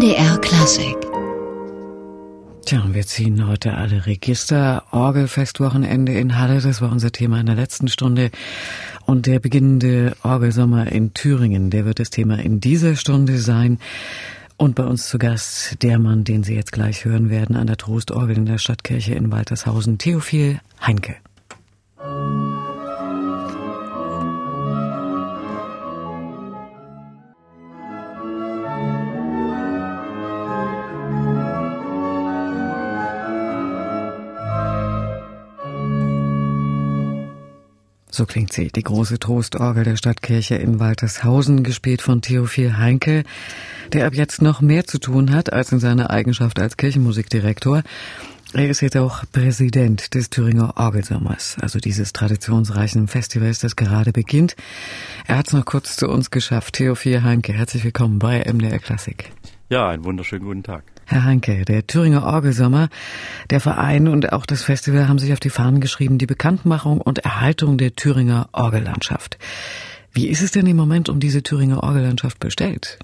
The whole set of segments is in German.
MDR Klassik. Tja, wir ziehen heute alle Register. Orgelfestwochenende in Halle, das war unser Thema in der letzten Stunde. Und der beginnende Orgelsommer in Thüringen, der wird das Thema in dieser Stunde sein. Und bei uns zu Gast der Mann, den Sie jetzt gleich hören werden, an der Trostorgel in der Stadtkirche in Waltershausen, Theophil Heinke. So klingt sie, die große Trostorgel der Stadtkirche in Waltershausen, gespielt von Theophil Heinke, der ab jetzt noch mehr zu tun hat als in seiner Eigenschaft als Kirchenmusikdirektor. Er ist jetzt auch Präsident des Thüringer Orgelsommers, also dieses traditionsreichen Festivals, das gerade beginnt. Er hat es noch kurz zu uns geschafft. Theophil Heinke, herzlich willkommen bei MDR Klassik. Ja, einen wunderschönen guten Tag. Herr Hanke, der Thüringer Orgelsommer, der Verein und auch das Festival haben sich auf die Fahnen geschrieben, die Bekanntmachung und Erhaltung der Thüringer Orgellandschaft. Wie ist es denn im Moment um diese Thüringer Orgellandschaft bestellt?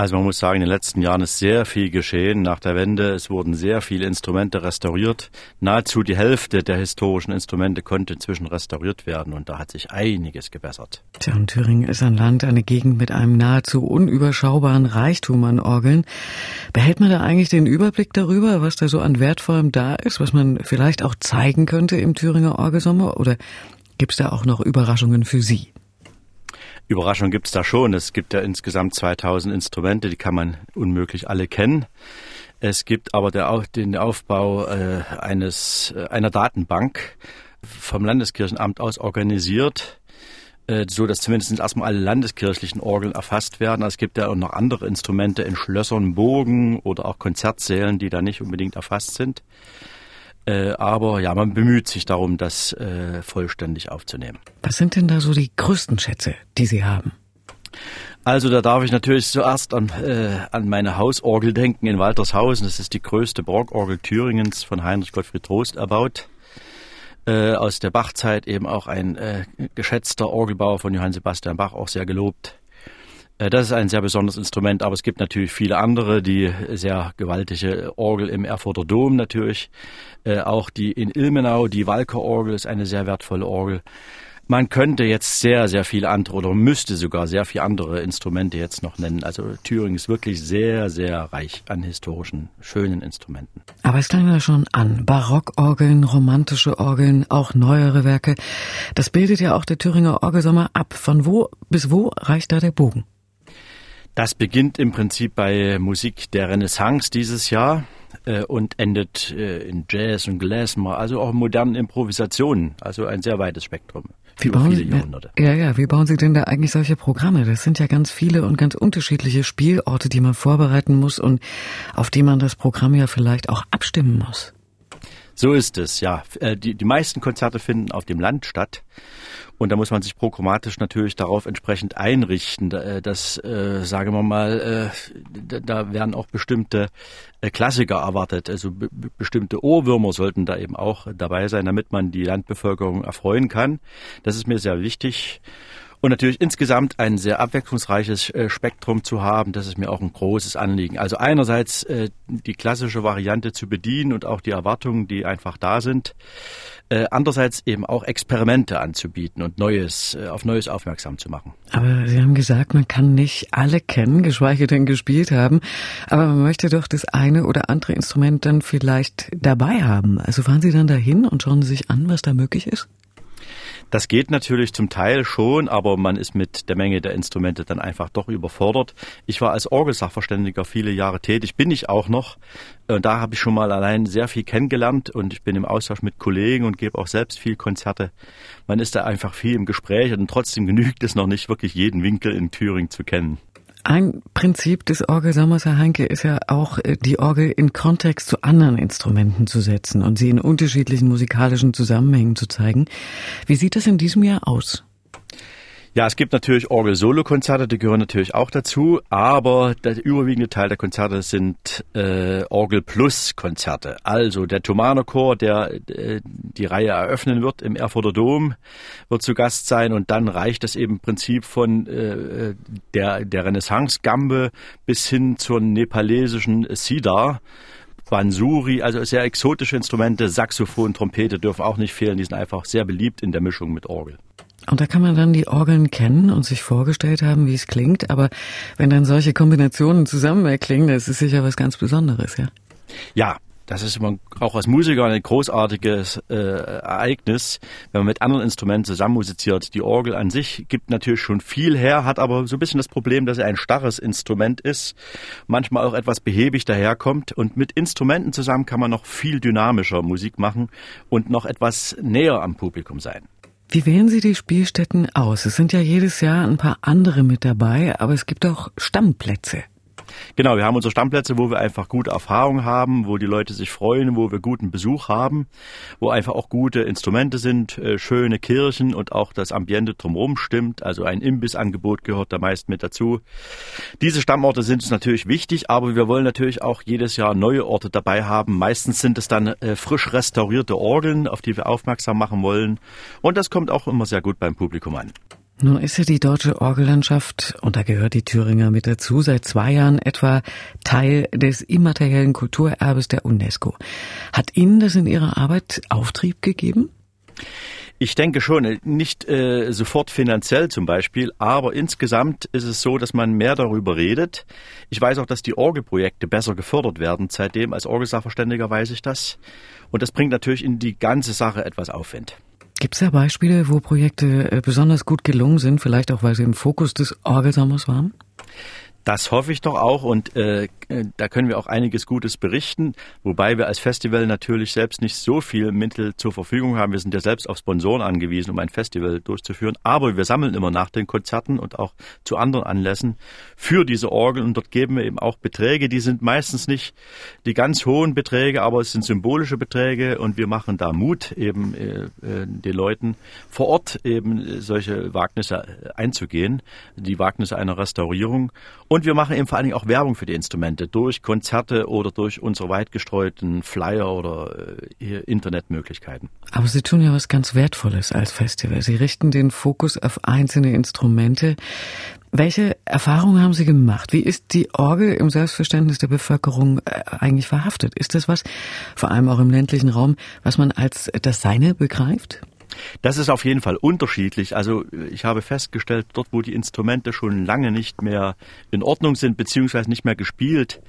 Also man muss sagen, in den letzten Jahren ist sehr viel geschehen nach der Wende. Es wurden sehr viele Instrumente restauriert. Nahezu die Hälfte der historischen Instrumente konnte inzwischen restauriert werden und da hat sich einiges gebessert. Tja, und Thüringen ist ein Land, eine Gegend mit einem nahezu unüberschaubaren Reichtum an Orgeln. Behält man da eigentlich den Überblick darüber, was da so an Wertvollem da ist, was man vielleicht auch zeigen könnte im Thüringer Orgelsommer? Oder gibt es da auch noch Überraschungen für Sie? Überraschung gibt's da schon. Es gibt ja insgesamt 2000 Instrumente, die kann man unmöglich alle kennen. Es gibt aber der, den Aufbau äh, eines äh, einer Datenbank vom Landeskirchenamt aus organisiert, äh, so dass zumindest erstmal alle landeskirchlichen Orgeln erfasst werden. Also es gibt ja auch noch andere Instrumente in Schlössern, Burgen oder auch Konzertsälen, die da nicht unbedingt erfasst sind. Äh, aber ja, man bemüht sich darum, das äh, vollständig aufzunehmen. Was sind denn da so die größten Schätze, die Sie haben? Also da darf ich natürlich zuerst an, äh, an meine Hausorgel denken in Waltershausen. Das ist die größte Barockorgel Thüringens von Heinrich Gottfried Trost erbaut. Äh, aus der Bachzeit eben auch ein äh, geschätzter Orgelbauer von Johann Sebastian Bach, auch sehr gelobt. Äh, das ist ein sehr besonderes Instrument, aber es gibt natürlich viele andere, die sehr gewaltige Orgel im Erfurter Dom natürlich. Äh, auch die in Ilmenau, die Walker-Orgel ist eine sehr wertvolle Orgel. Man könnte jetzt sehr, sehr viele andere oder müsste sogar sehr viele andere Instrumente jetzt noch nennen. Also Thüringen ist wirklich sehr, sehr reich an historischen, schönen Instrumenten. Aber es klang ja schon an. Barockorgeln, romantische Orgeln, auch neuere Werke. Das bildet ja auch der Thüringer Orgelsommer ab. Von wo bis wo reicht da der Bogen? Das beginnt im Prinzip bei Musik der Renaissance dieses Jahr äh, und endet äh, in Jazz und Glasmer, also auch modernen Improvisationen, also ein sehr weites Spektrum. Wie bauen Sie, ja, ja, wie bauen Sie denn da eigentlich solche Programme? Das sind ja ganz viele und ganz unterschiedliche Spielorte, die man vorbereiten muss und auf die man das Programm ja vielleicht auch abstimmen muss. So ist es, ja. Äh, die, die meisten Konzerte finden auf dem Land statt. Und da muss man sich programmatisch natürlich darauf entsprechend einrichten, äh, dass, äh, sagen wir mal, äh, da werden auch bestimmte Klassiker erwartet. Also bestimmte Ohrwürmer sollten da eben auch dabei sein, damit man die Landbevölkerung erfreuen kann. Das ist mir sehr wichtig. Und natürlich insgesamt ein sehr abwechslungsreiches äh, Spektrum zu haben, das ist mir auch ein großes Anliegen. Also einerseits äh, die klassische Variante zu bedienen und auch die Erwartungen, die einfach da sind. Äh, andererseits eben auch Experimente anzubieten und Neues, äh, auf Neues aufmerksam zu machen. Aber Sie haben gesagt, man kann nicht alle kennen, geschweige denn gespielt haben. Aber man möchte doch das eine oder andere Instrument dann vielleicht dabei haben. Also fahren Sie dann dahin und schauen Sie sich an, was da möglich ist? Das geht natürlich zum Teil schon, aber man ist mit der Menge der Instrumente dann einfach doch überfordert. Ich war als Orgelsachverständiger viele Jahre tätig, bin ich auch noch. Und da habe ich schon mal allein sehr viel kennengelernt und ich bin im Austausch mit Kollegen und gebe auch selbst viel Konzerte. Man ist da einfach viel im Gespräch und trotzdem genügt es noch nicht, wirklich jeden Winkel in Thüringen zu kennen. Ein Prinzip des Orgelsommers, Herr Heinke, ist ja auch, äh, die Orgel in Kontext zu anderen Instrumenten zu setzen und sie in unterschiedlichen musikalischen Zusammenhängen zu zeigen. Wie sieht das in diesem Jahr aus? Ja, es gibt natürlich Orgel-Solo-Konzerte, die gehören natürlich auch dazu, aber der überwiegende Teil der Konzerte sind äh, Orgel-Plus-Konzerte. Also der Thomaner Chor, der äh, die Reihe eröffnen wird im Erfurter Dom, wird zu Gast sein und dann reicht es eben im Prinzip von äh, der, der Renaissance-Gambe bis hin zur nepalesischen Sidar. Bansuri, also sehr exotische Instrumente, Saxophon, Trompete dürfen auch nicht fehlen, die sind einfach sehr beliebt in der Mischung mit Orgel. Und da kann man dann die Orgeln kennen und sich vorgestellt haben, wie es klingt. Aber wenn dann solche Kombinationen zusammen erklingen, das ist sicher was ganz Besonderes, ja? Ja, das ist auch als Musiker ein großartiges äh, Ereignis, wenn man mit anderen Instrumenten zusammen musiziert. Die Orgel an sich gibt natürlich schon viel her, hat aber so ein bisschen das Problem, dass er ein starres Instrument ist, manchmal auch etwas behäbig daherkommt. Und mit Instrumenten zusammen kann man noch viel dynamischer Musik machen und noch etwas näher am Publikum sein. Wie wählen Sie die Spielstätten aus? Es sind ja jedes Jahr ein paar andere mit dabei, aber es gibt auch Stammplätze. Genau, wir haben unsere Stammplätze, wo wir einfach gute Erfahrungen haben, wo die Leute sich freuen, wo wir guten Besuch haben, wo einfach auch gute Instrumente sind, äh, schöne Kirchen und auch das Ambiente drumherum stimmt. Also ein Imbissangebot gehört da meist mit dazu. Diese Stammorte sind uns natürlich wichtig, aber wir wollen natürlich auch jedes Jahr neue Orte dabei haben. Meistens sind es dann äh, frisch restaurierte Orgeln, auf die wir aufmerksam machen wollen. Und das kommt auch immer sehr gut beim Publikum an. Nun ist ja die deutsche Orgellandschaft, und da gehört die Thüringer mit dazu, seit zwei Jahren etwa Teil des immateriellen Kulturerbes der UNESCO. Hat Ihnen das in Ihrer Arbeit Auftrieb gegeben? Ich denke schon, nicht äh, sofort finanziell zum Beispiel, aber insgesamt ist es so, dass man mehr darüber redet. Ich weiß auch, dass die Orgelprojekte besser gefördert werden. Seitdem als Orgelsachverständiger weiß ich das. Und das bringt natürlich in die ganze Sache etwas Aufwind. Gibt es da Beispiele, wo Projekte äh, besonders gut gelungen sind, vielleicht auch weil sie im Fokus des Orgelsommers waren? Das hoffe ich doch auch und äh, da können wir auch einiges Gutes berichten, wobei wir als Festival natürlich selbst nicht so viel Mittel zur Verfügung haben. Wir sind ja selbst auf Sponsoren angewiesen, um ein Festival durchzuführen, aber wir sammeln immer nach den Konzerten und auch zu anderen Anlässen für diese Orgel. Und dort geben wir eben auch Beträge, die sind meistens nicht die ganz hohen Beträge, aber es sind symbolische Beträge. Und wir machen da Mut eben äh, äh den Leuten vor Ort eben solche Wagnisse einzugehen, die Wagnisse einer Restaurierung. Und wir machen eben vor allen Dingen auch Werbung für die Instrumente durch Konzerte oder durch unsere weit gestreuten Flyer oder äh, Internetmöglichkeiten. Aber Sie tun ja was ganz Wertvolles als Festival. Sie richten den Fokus auf einzelne Instrumente. Welche Erfahrungen haben Sie gemacht? Wie ist die Orgel im Selbstverständnis der Bevölkerung äh, eigentlich verhaftet? Ist das was, vor allem auch im ländlichen Raum, was man als das Seine begreift? Das ist auf jeden Fall unterschiedlich. Also ich habe festgestellt, dort wo die Instrumente schon lange nicht mehr in Ordnung sind, beziehungsweise nicht mehr gespielt,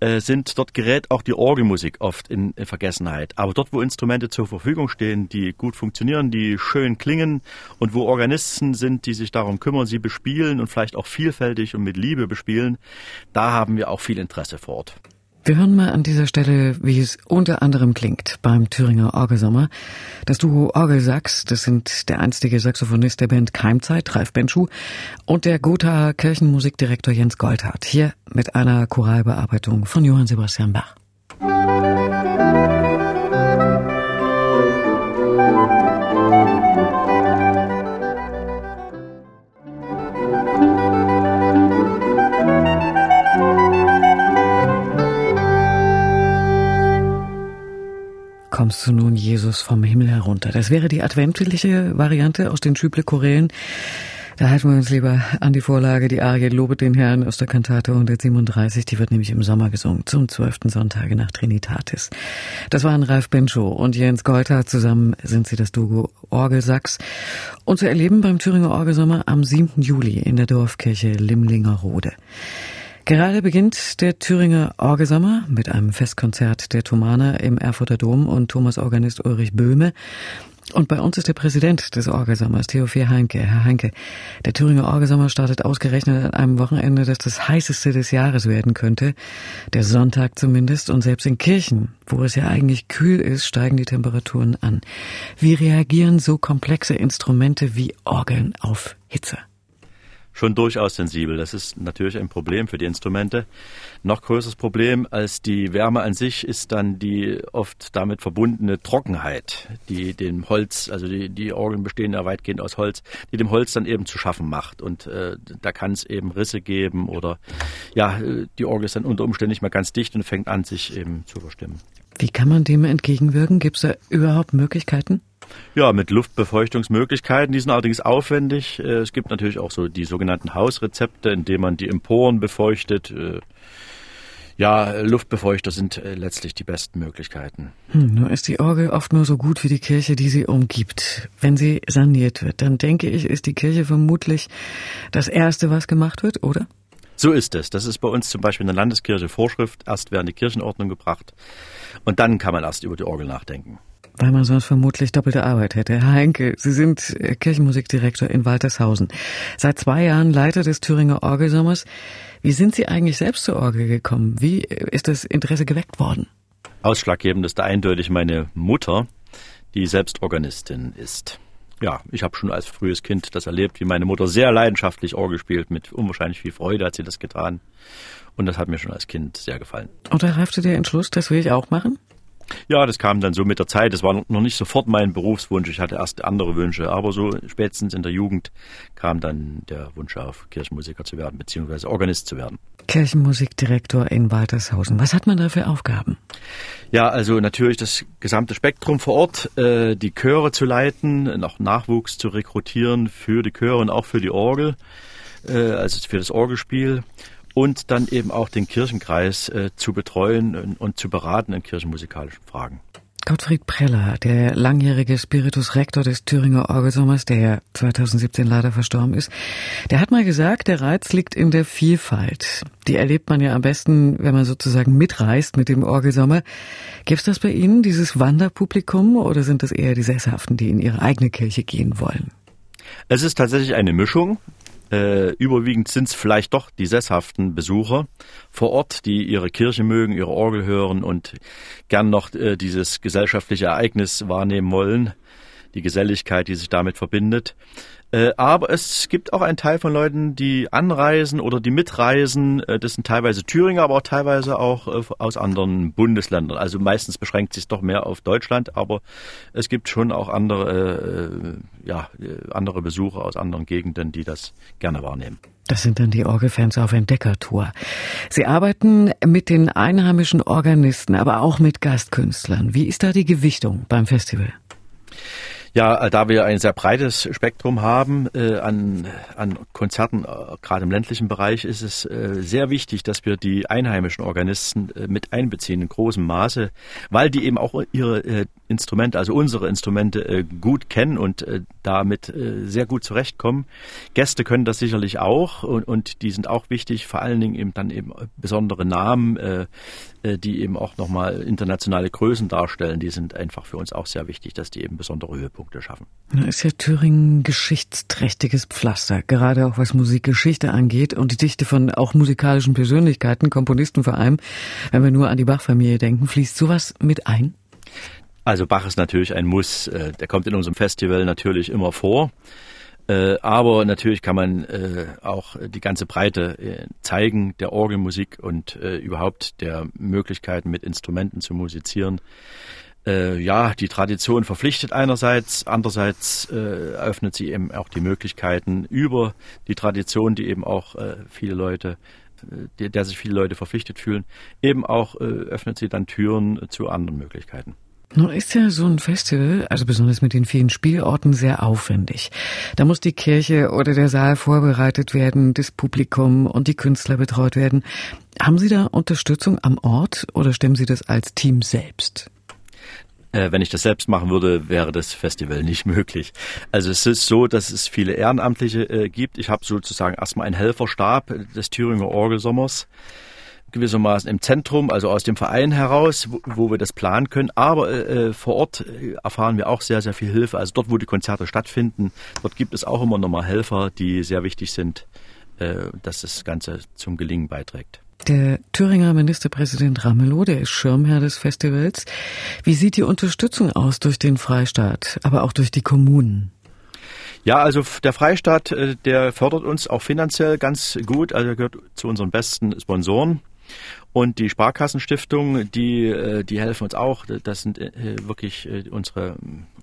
äh, sind, dort gerät auch die Orgelmusik oft in, in, Vergessenheit. Aber dort, wo Instrumente zur Verfügung stehen, die gut funktionieren, die schön klingen und wo Organisten sind, die sich darum kümmern, sie bespielen und vielleicht auch vielfältig und mit Liebe bespielen, da haben wir auch viel Interesse vor Ort. Wir hören mal an dieser Stelle, wie es unter anderem klingt beim Thüringer Orgelsommer. Das Duo Orgelsachs, das sind der einstige Saxophonist der Band Keimzeit, Ralf Benschuh, und der Gothaer Kirchenmusikdirektor Jens Goldhardt. Hier mit einer Choralbearbeitung von Johann Sebastian Bach. Kommst du nun, Jesus, vom Himmel herunter. Das wäre die adventliche Variante aus den Schüble-Chorälen. Da halten wir uns lieber an die Vorlage, die Arie Lobet den Herrn aus der Kantate 137. Die wird nämlich im Sommer gesungen, zum zwölften Sonntage nach Trinitatis. Das waren Ralf Benchow und Jens Golter. Zusammen sind sie das Duo Orgelsachs. Und zu erleben beim Thüringer Orgelsommer am 7. Juli in der Dorfkirche Limlingerode. Gerade beginnt der Thüringer Orgelsammer mit einem Festkonzert der Thomaner im Erfurter Dom und Thomas Organist Ulrich Böhme. Und bei uns ist der Präsident des Orgelsammers, Theophil Heinke. Herr Heinke, der Thüringer Orgelsammer startet ausgerechnet an einem Wochenende, das das heißeste des Jahres werden könnte. Der Sonntag zumindest. Und selbst in Kirchen, wo es ja eigentlich kühl ist, steigen die Temperaturen an. Wie reagieren so komplexe Instrumente wie Orgeln auf Hitze? Schon durchaus sensibel. Das ist natürlich ein Problem für die Instrumente. Noch größeres Problem als die Wärme an sich ist dann die oft damit verbundene Trockenheit, die dem Holz, also die, die Orgeln bestehen ja weitgehend aus Holz, die dem Holz dann eben zu schaffen macht. Und äh, da kann es eben Risse geben oder ja, die Orgel ist dann unter Umständen nicht mehr ganz dicht und fängt an, sich eben zu verstimmen. Wie kann man dem entgegenwirken? Gibt es da überhaupt Möglichkeiten? Ja, mit Luftbefeuchtungsmöglichkeiten. Die sind allerdings aufwendig. Äh, es gibt natürlich auch so die sogenannten Hausrezepte, indem man die Emporen befeuchtet. Äh, ja, Luftbefeuchter sind äh, letztlich die besten Möglichkeiten. Hm, nur ist die Orgel oft nur so gut wie die Kirche, die sie umgibt. Wenn sie saniert wird, dann denke ich, ist die Kirche vermutlich das Erste, was gemacht wird, oder? So ist es. Das ist bei uns zum Beispiel in der Landeskirche Vorschrift. Erst werden die Kirchenordnung gebracht und dann kann man erst über die Orgel nachdenken. Weil man sonst vermutlich doppelte Arbeit hätte. Herr Heinke, Sie sind äh, Kirchenmusikdirektor in Waltershausen. Seit zwei Jahren Leiter des Thüringer Orgelsommers. Wie sind Sie eigentlich selbst zur Orgel gekommen? Wie ist das Interesse geweckt worden? Ausschlaggebend ist da eindeutig meine Mutter, die selbst Organistin ist. Ja, ich habe schon als frühes Kind das erlebt, wie meine Mutter sehr leidenschaftlich Orgel spielt. Mit unwahrscheinlich viel Freude hat sie das getan. Und das hat mir schon als Kind sehr gefallen. Und da reifte der Entschluss, das will ich auch machen? Ja, das kam dann so mit der Zeit. Das war noch nicht sofort mein Berufswunsch. Ich hatte erst andere Wünsche. Aber so spätestens in der Jugend kam dann der Wunsch auf, Kirchenmusiker zu werden, beziehungsweise Organist zu werden. Kirchenmusikdirektor in Waltershausen. Was hat man da für Aufgaben? Ja, also natürlich das gesamte Spektrum vor Ort, äh, die Chöre zu leiten, noch Nachwuchs zu rekrutieren für die Chöre und auch für die Orgel, äh, also für das Orgelspiel und dann eben auch den Kirchenkreis äh, zu betreuen und, und, zu beraten in kirchenmusikalischen Fragen. Gottfried Preller, der langjährige Spiritus Rector des Thüringer Orgelsommers, der ja 2017 leider verstorben ist, der hat mal gesagt, der Reiz liegt in der Vielfalt. Die erlebt man ja am besten, wenn man sozusagen mitreist mit dem Orgelsommer. Gibt es das bei Ihnen, dieses Wanderpublikum, oder sind das eher die Sesshaften, die in ihre eigene Kirche gehen wollen? Es ist tatsächlich eine Mischung. Äh, überwiegend sind es vielleicht doch die sesshaften Besucher vor Ort, die ihre Kirche mögen, ihre Orgel hören und gern noch äh, dieses gesellschaftliche Ereignis wahrnehmen wollen, die Geselligkeit, die sich damit verbindet. Äh, aber es gibt auch einen Teil von Leuten, die anreisen oder die mitreisen. Äh, das sind teilweise Thüringer, aber auch teilweise auch äh, aus anderen Bundesländern. Also meistens beschränkt sich doch mehr auf Deutschland, aber es gibt schon auch andere, ja, andere Besucher aus anderen Gegenden, die das gerne wahrnehmen. Das sind dann die Orgelfans auf Entdeckertour. Sie arbeiten mit den einheimischen Organisten, aber auch mit Gastkünstlern. Wie ist da die Gewichtung beim Festival? Ja, äh, da wir ein sehr breites Spektrum haben äh, an, an Konzerten, äh, gerade im ländlichen Bereich, ist es äh, sehr wichtig, dass wir die einheimischen Organisten äh, mit einbeziehen in großem Maße, weil die eben auch ihre äh, Instrumente, also unsere Instrumente äh, gut kennen und äh, damit äh, sehr gut zurechtkommen. Gäste können das sicherlich auch und, und die sind auch wichtig, vor allen Dingen eben dann eben besondere Namen, die eben auch nochmal internationale Größen darstellen. Die sind einfach für uns auch sehr wichtig, dass die eben besondere Höhepunkte schaffen. Da ist ja Thüringen geschichtsträchtiges Pflaster, gerade auch was Musikgeschichte angeht und die Dichte von auch musikalischen Persönlichkeiten, Komponisten vor allem. Wenn wir nur an die Bach-Familie denken, fließt sowas mit ein? Also Bach ist natürlich ein Muss. Äh, der kommt in unserem Festival natürlich immer vor. Äh, aber natürlich kann man äh, auch die ganze Breite zeigen der Orgelmusik und überhaupt der Möglichkeiten mit Instrumenten zu musizieren. Ja, die Tradition verpflichtet einerseits, andererseits eröffnet sie eben auch die Möglichkeiten über die Tradition, die eben auch viele Leute der sich viele Leute verpflichtet fühlen, eben auch öffnet sie dann Türen zu anderen Möglichkeiten. Nun ist ja so ein Festival, also besonders mit den vielen Spielorten, sehr aufwendig. Da muss die Kirche oder der Saal vorbereitet werden, das Publikum und die Künstler betreut werden. Haben Sie da Unterstützung am Ort oder stemmen Sie das als Team selbst? Äh, wenn ich das selbst machen würde, wäre das Festival nicht möglich. Also es ist so, dass es viele Ehrenamtliche äh, gibt. Ich habe sozusagen erstmal einen Helferstab des Thüringer Orgelsommers gewissermaßen im Zentrum, also aus dem Verein heraus, wo, wo wir das planen können. Aber äh, äh vor Ort äh, erfahren wir auch sehr, sehr viel Hilfe. Also dort, wo die Konzerte stattfinden, dort gibt es auch immer nochmal Helfer, die sehr wichtig sind, äh, dass das Ganze zum Gelingen beiträgt. Der Thüringer Ministerpräsident Ramelow, der ist Schirmherr des Festivals. Wie sieht die Unterstützung aus durch den Freistaat, aber auch durch die Kommunen? Ja, also der Freistaat, äh, der fördert uns auch finanziell ganz gut, also gehört zu unseren besten Sponsoren. Und die Sparkassenstiftung, die, äh, die helfen uns auch. Das sind äh, wirklich unsere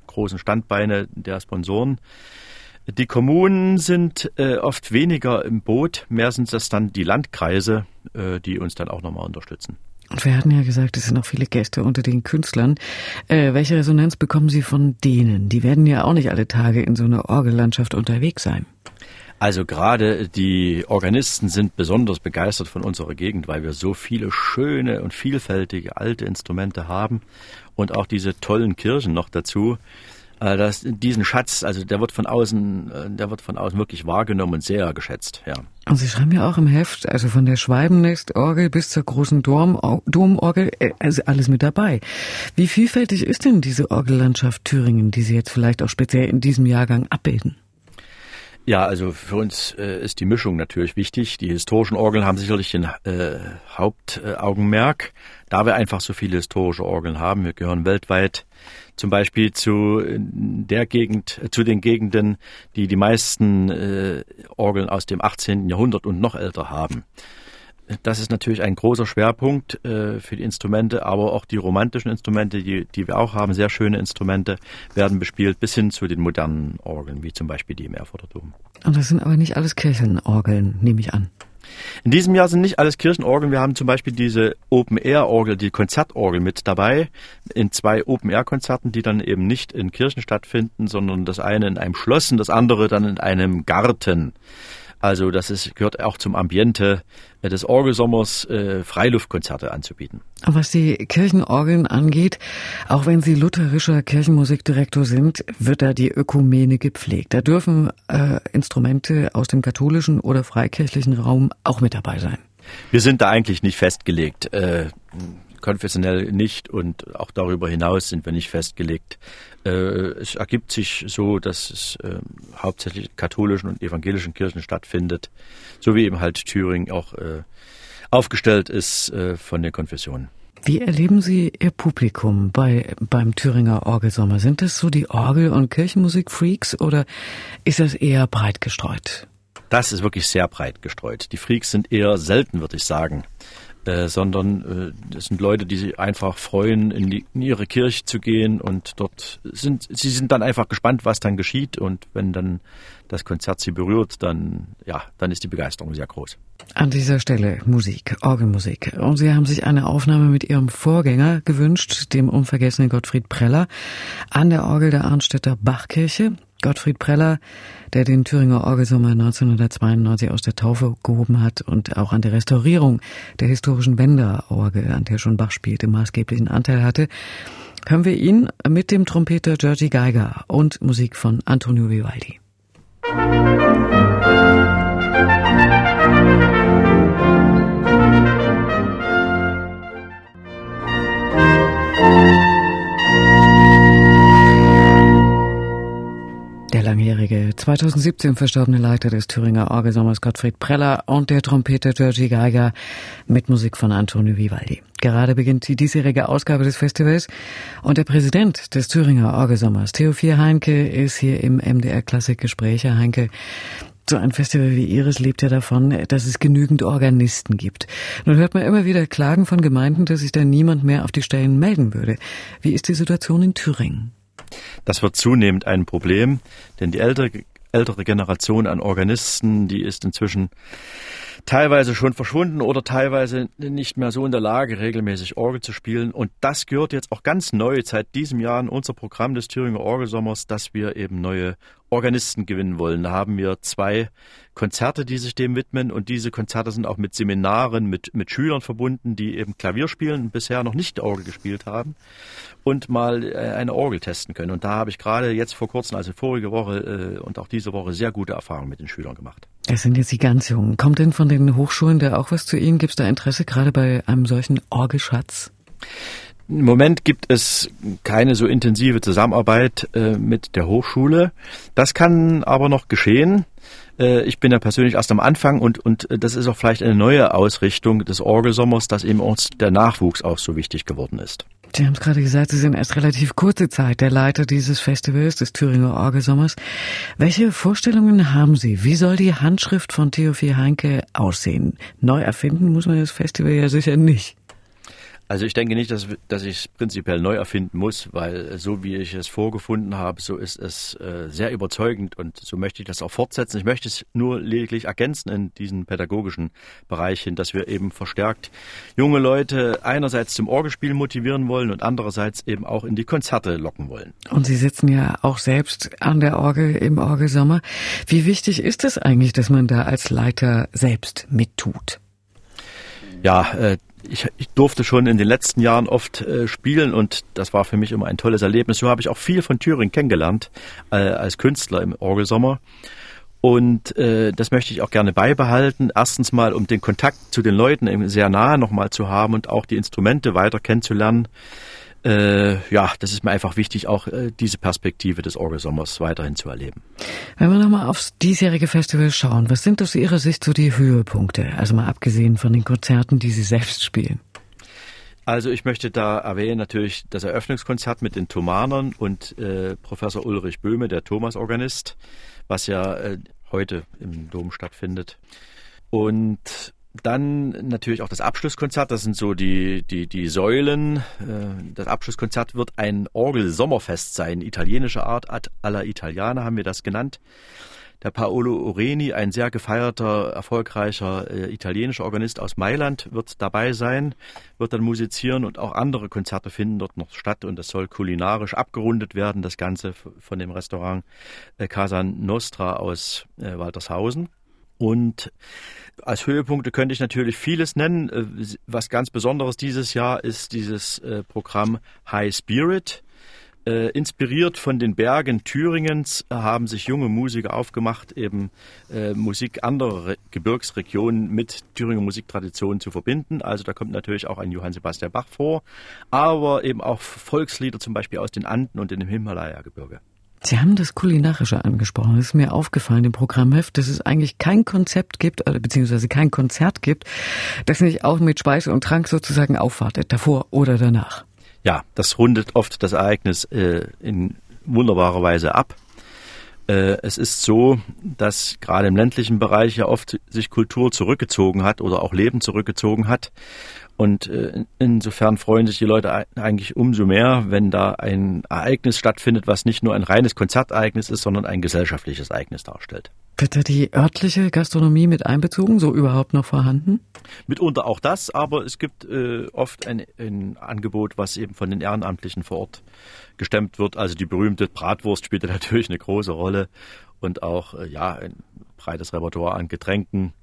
großen Standbeine der Sponsoren. Die Kommunen sind oft weniger im Boot, mehr sind das dann die Landkreise, die uns dann auch nochmal unterstützen. Und wir hatten ja gesagt, es sind auch viele Gäste unter den Künstlern. Äh, welche Resonanz bekommen Sie von denen? Die werden ja auch nicht alle Tage in so einer Orgellandschaft unterwegs sein. Also gerade die Organisten sind besonders begeistert von unserer Gegend, weil wir so viele schöne und vielfältige alte Instrumente haben und auch diese tollen Kirchen noch dazu. Äh, das, diesen Schatz, also der wird von außen, äh, der wird von außen wirklich wahrgenommen und sehr geschätzt, ja. Und Sie schreiben ja auch im Heft, also von der Schwalbennestorgel bis zur großen Dom, Domorgel, äh, also alles mit dabei. Wie vielfältig ist denn diese Orgellandschaft Thüringen, die Sie jetzt vielleicht auch speziell in diesem Jahrgang abbilden? Ja, also für uns äh, ist die Mischung natürlich wichtig. Die historischen Orgeln haben sicherlich den äh, Hauptaugenmerk, da wir einfach so viele historische Orgeln haben. Wir gehören weltweit zum Beispiel zu der Gegend, zu den Gegenden, die die meisten äh, Orgeln aus dem 18. Jahrhundert und noch älter haben. Das ist natürlich ein großer Schwerpunkt äh, für die Instrumente, aber auch die romantischen Instrumente, die, die wir auch haben, sehr schöne Instrumente, werden bespielt bis hin zu den modernen Orgeln, wie zum Beispiel die im Erfurter Dom. Und das sind aber nicht alles Kirchenorgeln, nehme ich an. In diesem Jahr sind nicht alles Kirchenorgeln. Wir haben zum Beispiel diese Open-Air-Orgel, die Konzertorgel mit dabei, in zwei Open-Air-Konzerten, die dann eben nicht in Kirchen stattfinden, sondern das eine in einem Schloss und das andere dann in einem Garten. Also das ist, gehört auch zum Ambiente äh, des Orgelsommers, äh, Freiluftkonzerte anzubieten. Was die Kirchenorgeln angeht, auch wenn Sie lutherischer Kirchenmusikdirektor sind, wird da die Ökumene gepflegt. Da dürfen äh, Instrumente aus dem katholischen oder freikirchlichen Raum auch mit dabei sein. Wir sind da eigentlich nicht festgelegt. Äh, konfessionell nicht und auch darüber hinaus sind wir nicht festgelegt. Äh, es ergibt sich so, dass es äh, hauptsächlich in katholischen und evangelischen Kirchen stattfindet, so wie eben halt Thüringen auch äh, aufgestellt ist äh, von den Konfessionen. Wie erleben Sie Ihr Publikum bei, beim Thüringer Orgelsommer? Sind das so die Orgel- und Kirchenmusik-Freaks oder ist das eher breit gestreut? Das ist wirklich sehr breit gestreut. Die Freaks sind eher selten, würde ich sagen äh, sondern äh, das sind Leute, die sich einfach freuen, in, die, in ihre Kirche zu gehen und dort sind sie sind dann einfach gespannt, was dann geschieht und wenn dann das Konzert sie berührt, dann ja, dann ist die Begeisterung sehr groß. An dieser Stelle Musik, Orgelmusik. Und Sie haben sich eine Aufnahme mit Ihrem Vorgänger gewünscht, dem unvergessenen Gottfried Preller, an der Orgel der Arnstädter Bachkirche. Gottfried Preller, der den Thüringer Orgelsommer 1992 aus der Taufe gehoben hat und auch an der Restaurierung der historischen Bender-Orgel, an der schon Bach spielte, maßgeblichen Anteil hatte, hören wir ihn mit dem Trompeter Georgie Geiger und Musik von Antonio Vivaldi. Musik Der langjährige 2017 verstorbene Leiter des Thüringer Orgelsommers Gottfried Preller und der Trompeter Georgie Geiger mit Musik von Antonio Vivaldi. Gerade beginnt die diesjährige Ausgabe des Festivals und der Präsident des Thüringer Orgelsommers, Theophil Heinke, ist hier im MDR Klassik Gespräch. Herr Heinke, so ein Festival wie Ihres lebt ja davon, dass es genügend Organisten gibt. Nun hört man immer wieder Klagen von Gemeinden, dass sich da niemand mehr auf die Stellen melden würde. Wie ist die Situation in Thüringen? Das wird zunehmend ein Problem, denn die ältere, ältere Generation an Organisten, die ist inzwischen teilweise schon verschwunden oder teilweise nicht mehr so in der Lage, regelmäßig Orgel zu spielen. Und das gehört jetzt auch ganz neu seit diesem Jahr in unser Programm des Thüringer Orgelsommers, dass wir eben neue Organisten gewinnen wollen. Da haben wir zwei Konzerte, die sich dem widmen und diese Konzerte sind auch mit Seminaren, mit, mit Schülern verbunden, die eben Klavier spielen und bisher noch nicht Orgel gespielt haben und mal äh, eine Orgel testen können. Und da habe ich gerade jetzt vor kurzem, also vorige Woche äh, und auch diese Woche sehr gute Erfahrungen mit den Schülern gemacht. Das sind jetzt die ganz Jungen. Kommt denn von den Hochschulen da auch was zu Ihnen? Gibt es da Interesse gerade bei einem solchen Orgelschatz? Im Moment gibt es keine so intensive Zusammenarbeit äh, mit der Hochschule. Das kann aber noch geschehen. Äh, ich bin ja persönlich erst am Anfang und, und das ist auch vielleicht eine neue Ausrichtung des Orgelsommers, dass eben uns der Nachwuchs auch so wichtig geworden ist. Sie haben es gerade gesagt, Sie sind erst relativ kurze Zeit der Leiter dieses Festivals, des Thüringer Orgelsommers. Welche Vorstellungen haben Sie? Wie soll die Handschrift von Theophil Heinke aussehen? Neu erfinden muss man das Festival ja sicher nicht. Also ich denke nicht, dass, dass ich es prinzipiell neu erfinden muss, weil so wie ich es vorgefunden habe, so ist es äh, sehr überzeugend und so möchte ich das auch fortsetzen. Ich möchte es nur lediglich ergänzen in diesen pädagogischen Bereich hin, dass wir eben verstärkt junge Leute einerseits zum Orgelspiel motivieren wollen und andererseits eben auch in die Konzerte locken wollen. Und Sie sitzen ja auch selbst an der Orgel im Orgelsommer. Wie wichtig ist es eigentlich, dass man da als Leiter selbst mittut? Ja, äh, ich, ich durfte schon in den letzten Jahren oft äh, spielen und das war für mich immer ein tolles Erlebnis. So habe ich auch viel von Thüringen kennengelernt äh, als Künstler im Orgelsommer. Und äh, das möchte ich auch gerne beibehalten. Erstens mal, um den Kontakt zu den Leuten sehr nahe nochmal zu haben und auch die Instrumente weiter kennenzulernen äh, ja, das ist mir einfach wichtig, auch äh, diese Perspektive des Orgelsommers weiterhin zu erleben. Wenn wir nochmal aufs diesjährige Festival schauen, was sind aus Ihrer Sicht so die Höhepunkte? Also mal abgesehen von den Konzerten, die Sie selbst spielen. Also ich möchte da erwähnen natürlich das Eröffnungskonzert mit den Thomanern und äh, Professor Ulrich Böhme, der Thomas-Organist, was ja äh, heute im Dom stattfindet. Und dann natürlich auch das Abschlusskonzert, das sind so die, die, die Säulen. Äh, das Abschlusskonzert wird ein Orgel-Sommerfest sein, italienischer Art, ad alla Italiana haben wir das genannt. Der Paolo Oreni, ein sehr gefeierter, erfolgreicher äh, italienischer Organist aus Mailand, wird dabei sein, wird dann musizieren und auch andere Konzerte finden dort noch statt und das soll kulinarisch abgerundet werden, das Ganze von dem Restaurant äh, Casa Nostra aus äh, Waltershausen. Und als Höhepunkte könnte ich natürlich vieles nennen. Äh, was ganz Besonderes dieses Jahr ist dieses äh, Programm High Spirit. Äh, inspiriert von den Bergen Thüringens haben sich junge Musiker aufgemacht, eben Musik anderer Gebirgsregionen mit Thüringer Musiktraditionen zu verbinden. Also da kommt natürlich auch ein Johann Sebastian Bach vor, aber eben auch Volkslieder zum Beispiel aus den Anden und in dem Himalaya-Gebirge. Sie haben das Kulinarische angesprochen. Es ist mir aufgefallen im Programmheft, dass es eigentlich kein Konzept gibt, beziehungsweise kein Konzert gibt, das nicht auch mit Speise und Trank sozusagen aufwartet, davor oder danach. Ja, das rundet oft das Ereignis äh, in wunderbarer Weise ab. Äh, es ist so, dass gerade im ländlichen Bereich ja oft sich Kultur zurückgezogen hat oder auch Leben zurückgezogen hat. Und äh, insofern freuen sich die Leute eigentlich umso mehr, wenn da ein Ereignis stattfindet, was nicht nur ein reines Konzertereignis ist, sondern ein gesellschaftliches Ereignis darstellt. Wird da die örtliche Gastronomie mit einbezogen, so überhaupt noch vorhanden? Mitunter auch das, aber es gibt äh, oft ein, ein Angebot, was eben von den Ehrenamtlichen vor Ort gestemmt wird. Also die berühmte Bratwurst spielt natürlich eine große Rolle und auch äh, ja ein breites Repertoire an Getränken.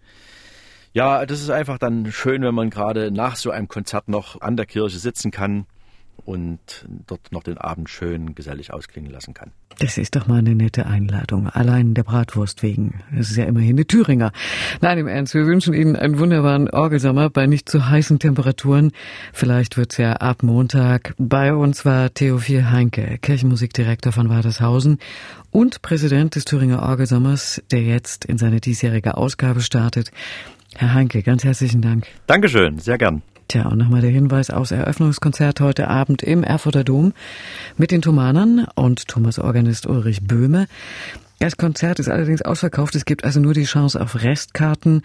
Ja, das ist einfach dann schön, wenn man gerade nach so einem Konzert noch an der Kirche sitzen kann und dort noch den Abend schön gesellig ausklingen lassen kann. Das ist doch mal eine nette Einladung. Allein der Bratwurst wegen. Das ist ja immerhin eine Thüringer. Nein, im Ernst, wir wünschen Ihnen einen wunderbaren Orgelsommer bei nicht zu heißen Temperaturen. Vielleicht wird's ja ab Montag. Bei uns war Theophil Heinke, Kirchenmusikdirektor von Wadershausen und Präsident des Thüringer Orgelsommers, der jetzt in seine diesjährige Ausgabe startet. Herr Heinke, ganz herzlichen Dank. Dankeschön, sehr gern. Tja, und nochmal der Hinweis aus Eröffnungskonzert heute Abend im Erfurter Dom mit den Thomanern und Thomas Organist Ulrich Böhme. Das Konzert ist allerdings ausverkauft. Es gibt also nur die Chance auf Restkarten.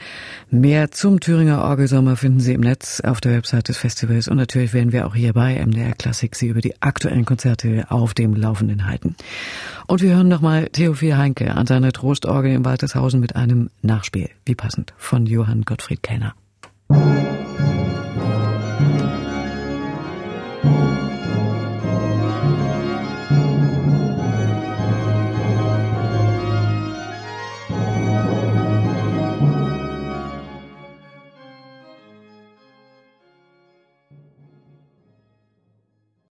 Mehr zum Thüringer Orgelsommer finden Sie im Netz auf der Website des Festivals. Und natürlich werden wir auch hier bei MDR Klassik Sie über die aktuellen Konzerte auf dem Laufenden halten. Und wir hören nochmal Theophil Heinke an seiner Trostorgel in Waltershausen mit einem Nachspiel, wie passend, von Johann Gottfried Kellner.